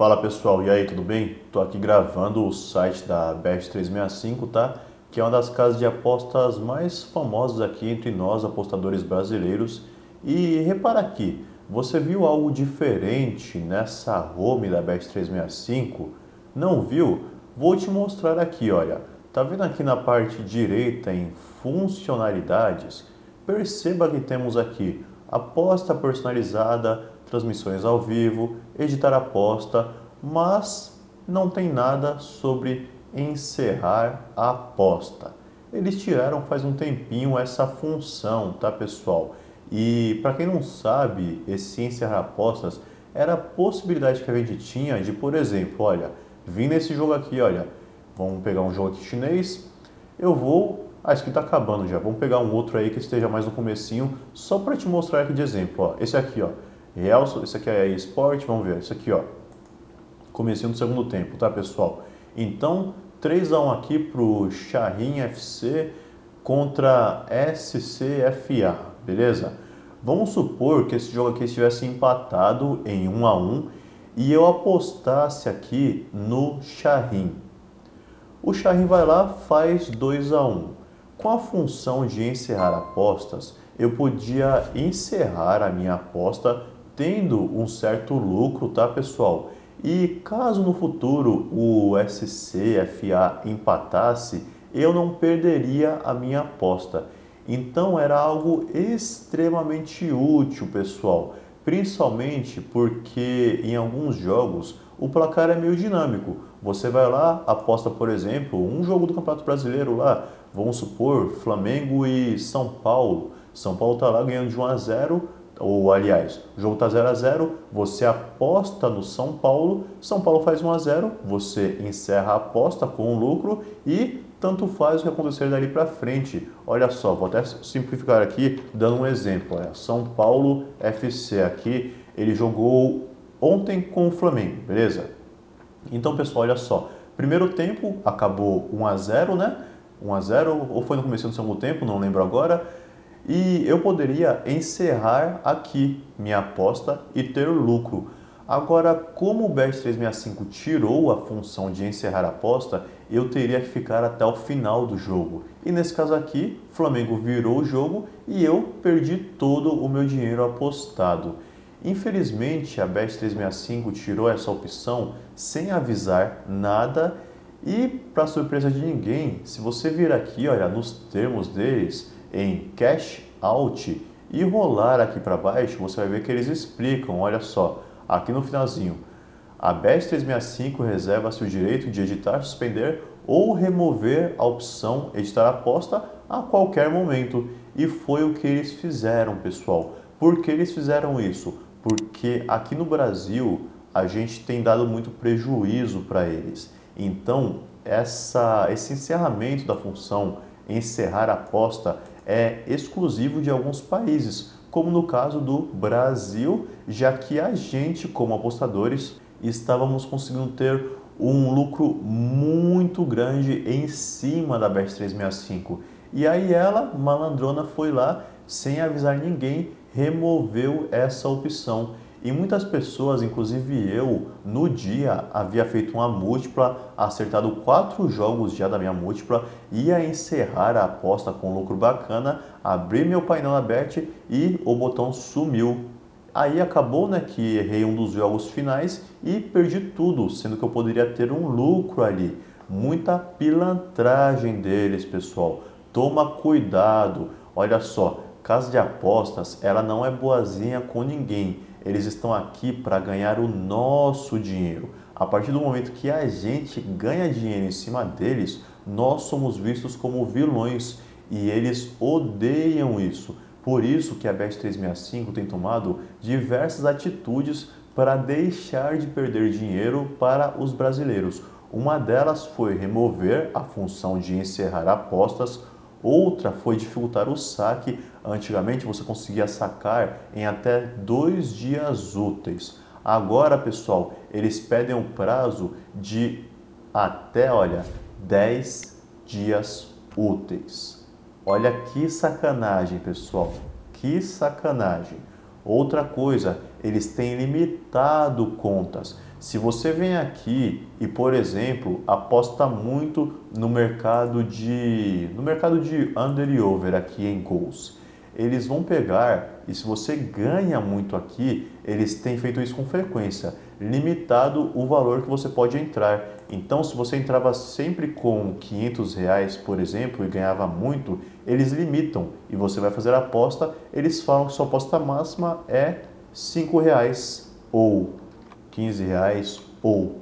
Fala pessoal, e aí, tudo bem? Tô aqui gravando o site da Bet365, tá? Que é uma das casas de apostas mais famosas aqui entre nós, apostadores brasileiros. E repara aqui, você viu algo diferente nessa home da Bet365? Não viu? Vou te mostrar aqui, olha. Tá vendo aqui na parte direita em funcionalidades? Perceba que temos aqui aposta personalizada, transmissões ao vivo, editar aposta, mas não tem nada sobre encerrar a aposta. Eles tiraram faz um tempinho essa função, tá pessoal? E para quem não sabe, esse encerrar apostas era a possibilidade que a gente tinha de, por exemplo, olha, vim nesse jogo aqui, olha, vamos pegar um jogo aqui chinês, eu vou ah, isso aqui está acabando já. Vamos pegar um outro aí que esteja mais no comecinho, só para te mostrar aqui de exemplo. Ó. Esse aqui, ó, Real, esse aqui é esporte, vamos ver. Esse aqui, ó, comecinho do segundo tempo, tá, pessoal? Então, 3 a 1 aqui para o Charrin FC contra SCFA, beleza? Vamos supor que esse jogo aqui estivesse empatado em 1 a 1 e eu apostasse aqui no Charrin. O Charrin vai lá, faz 2 a 1. Com a função de encerrar apostas, eu podia encerrar a minha aposta tendo um certo lucro, tá pessoal? E caso no futuro o SCFA empatasse, eu não perderia a minha aposta. Então era algo extremamente útil, pessoal, principalmente porque em alguns jogos o placar é meio dinâmico. Você vai lá, aposta, por exemplo, um jogo do Campeonato Brasileiro lá, Vamos supor Flamengo e São Paulo. São Paulo está lá ganhando de 1 a 0, ou aliás, o jogo está 0 a 0, você aposta no São Paulo, São Paulo faz 1 a 0, você encerra a aposta com um lucro e tanto faz o que acontecer dali para frente. Olha só, vou até simplificar aqui dando um exemplo. Olha, São Paulo FC aqui, ele jogou ontem com o Flamengo, beleza? Então, pessoal, olha só. Primeiro tempo acabou 1 a 0, né? 1 a 0 ou foi no começo do segundo tempo, não lembro agora. E eu poderia encerrar aqui minha aposta e ter lucro. Agora, como o Bet365 tirou a função de encerrar a aposta, eu teria que ficar até o final do jogo. E nesse caso aqui, Flamengo virou o jogo e eu perdi todo o meu dinheiro apostado. Infelizmente, a Bet365 tirou essa opção sem avisar nada e, para surpresa de ninguém, se você vir aqui, olha, nos termos deles, em cash out e rolar aqui para baixo, você vai ver que eles explicam, olha só, aqui no finalzinho, a BES 365 reserva-se o direito de editar, suspender ou remover a opção editar aposta a qualquer momento. E foi o que eles fizeram, pessoal. Por que eles fizeram isso? Porque aqui no Brasil a gente tem dado muito prejuízo para eles. Então, essa, esse encerramento da função encerrar a aposta é exclusivo de alguns países, como no caso do Brasil, já que a gente, como apostadores, estávamos conseguindo ter um lucro muito grande em cima da Bet365. E aí ela, malandrona, foi lá, sem avisar ninguém, removeu essa opção. E muitas pessoas, inclusive eu, no dia havia feito uma múltipla, acertado quatro jogos já da minha múltipla, ia encerrar a aposta com lucro bacana, abri meu painel na bet e o botão sumiu. Aí acabou né, que errei um dos jogos finais e perdi tudo, sendo que eu poderia ter um lucro ali. Muita pilantragem deles, pessoal. Toma cuidado. Olha só, casa de apostas, ela não é boazinha com ninguém eles estão aqui para ganhar o nosso dinheiro. A partir do momento que a gente ganha dinheiro em cima deles, nós somos vistos como vilões e eles odeiam isso. Por isso que a Bet365 tem tomado diversas atitudes para deixar de perder dinheiro para os brasileiros. Uma delas foi remover a função de encerrar apostas Outra foi dificultar o saque. Antigamente você conseguia sacar em até dois dias úteis. Agora, pessoal, eles pedem um prazo de até, olha, 10 dias úteis. Olha que sacanagem, pessoal. Que sacanagem. Outra coisa, eles têm limitado contas. Se você vem aqui e, por exemplo, aposta muito no mercado de no mercado de under e over aqui em gols, eles vão pegar e se você ganha muito aqui, eles têm feito isso com frequência, limitado o valor que você pode entrar. Então, se você entrava sempre com 500 reais, por exemplo, e ganhava muito, eles limitam e você vai fazer a aposta, eles falam que sua aposta máxima é 5 reais ou 15 reais ou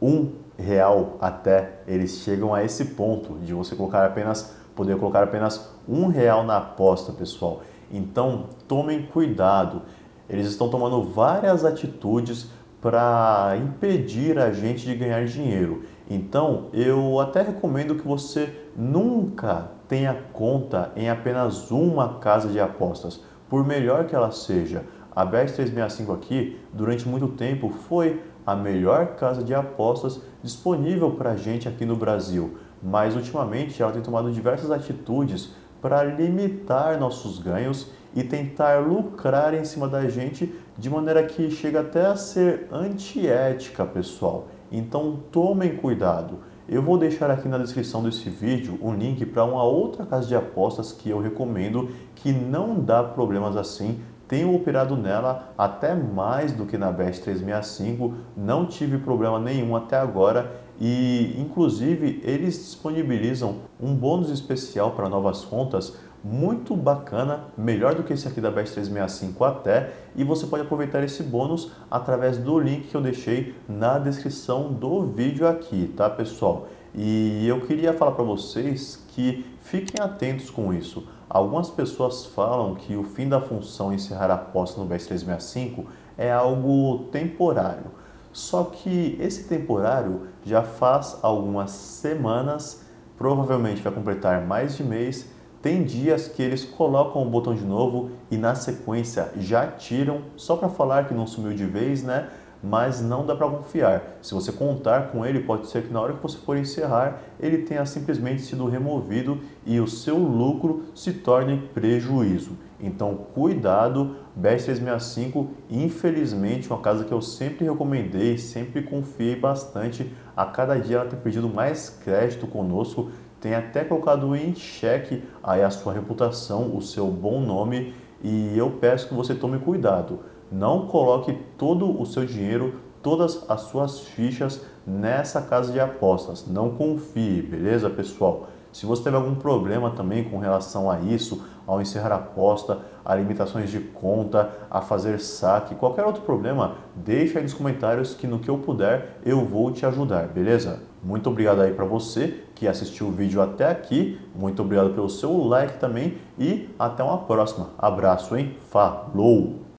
1 real até. Eles chegam a esse ponto de você colocar apenas poder colocar apenas um real na aposta, pessoal. Então tomem cuidado. Eles estão tomando várias atitudes para impedir a gente de ganhar dinheiro. Então eu até recomendo que você nunca tenha conta em apenas uma casa de apostas, por melhor que ela seja. A Bet365 aqui, durante muito tempo, foi a melhor casa de apostas disponível para a gente aqui no Brasil mas ultimamente ela tem tomado diversas atitudes para limitar nossos ganhos e tentar lucrar em cima da gente de maneira que chega até a ser antiética, pessoal. Então tomem cuidado. Eu vou deixar aqui na descrição desse vídeo um link para uma outra casa de apostas que eu recomendo que não dá problemas assim. Tenho operado nela até mais do que na Best 365, não tive problema nenhum até agora e inclusive eles disponibilizam um bônus especial para novas contas muito bacana, melhor do que esse aqui da Best 365 até, e você pode aproveitar esse bônus através do link que eu deixei na descrição do vídeo aqui, tá pessoal? E eu queria falar para vocês que fiquem atentos com isso. Algumas pessoas falam que o fim da função encerrar a aposta no Best 365 é algo temporário. Só que esse temporário já faz algumas semanas, provavelmente vai completar mais de mês. Tem dias que eles colocam o botão de novo e na sequência já tiram, só para falar que não sumiu de vez, né? Mas não dá para confiar. Se você contar com ele, pode ser que na hora que você for encerrar, ele tenha simplesmente sido removido e o seu lucro se torne prejuízo. Então, cuidado, Best 365, infelizmente, uma casa que eu sempre recomendei, sempre confiei bastante. A cada dia ela tem pedido mais crédito conosco, tem até colocado em xeque aí a sua reputação, o seu bom nome, e eu peço que você tome cuidado. Não coloque todo o seu dinheiro, todas as suas fichas nessa casa de apostas. Não confie, beleza, pessoal? Se você teve algum problema também com relação a isso, ao encerrar a aposta, a limitações de conta, a fazer saque, qualquer outro problema, deixa aí nos comentários que no que eu puder eu vou te ajudar, beleza? Muito obrigado aí para você que assistiu o vídeo até aqui, muito obrigado pelo seu like também e até uma próxima. Abraço, hein? Falou!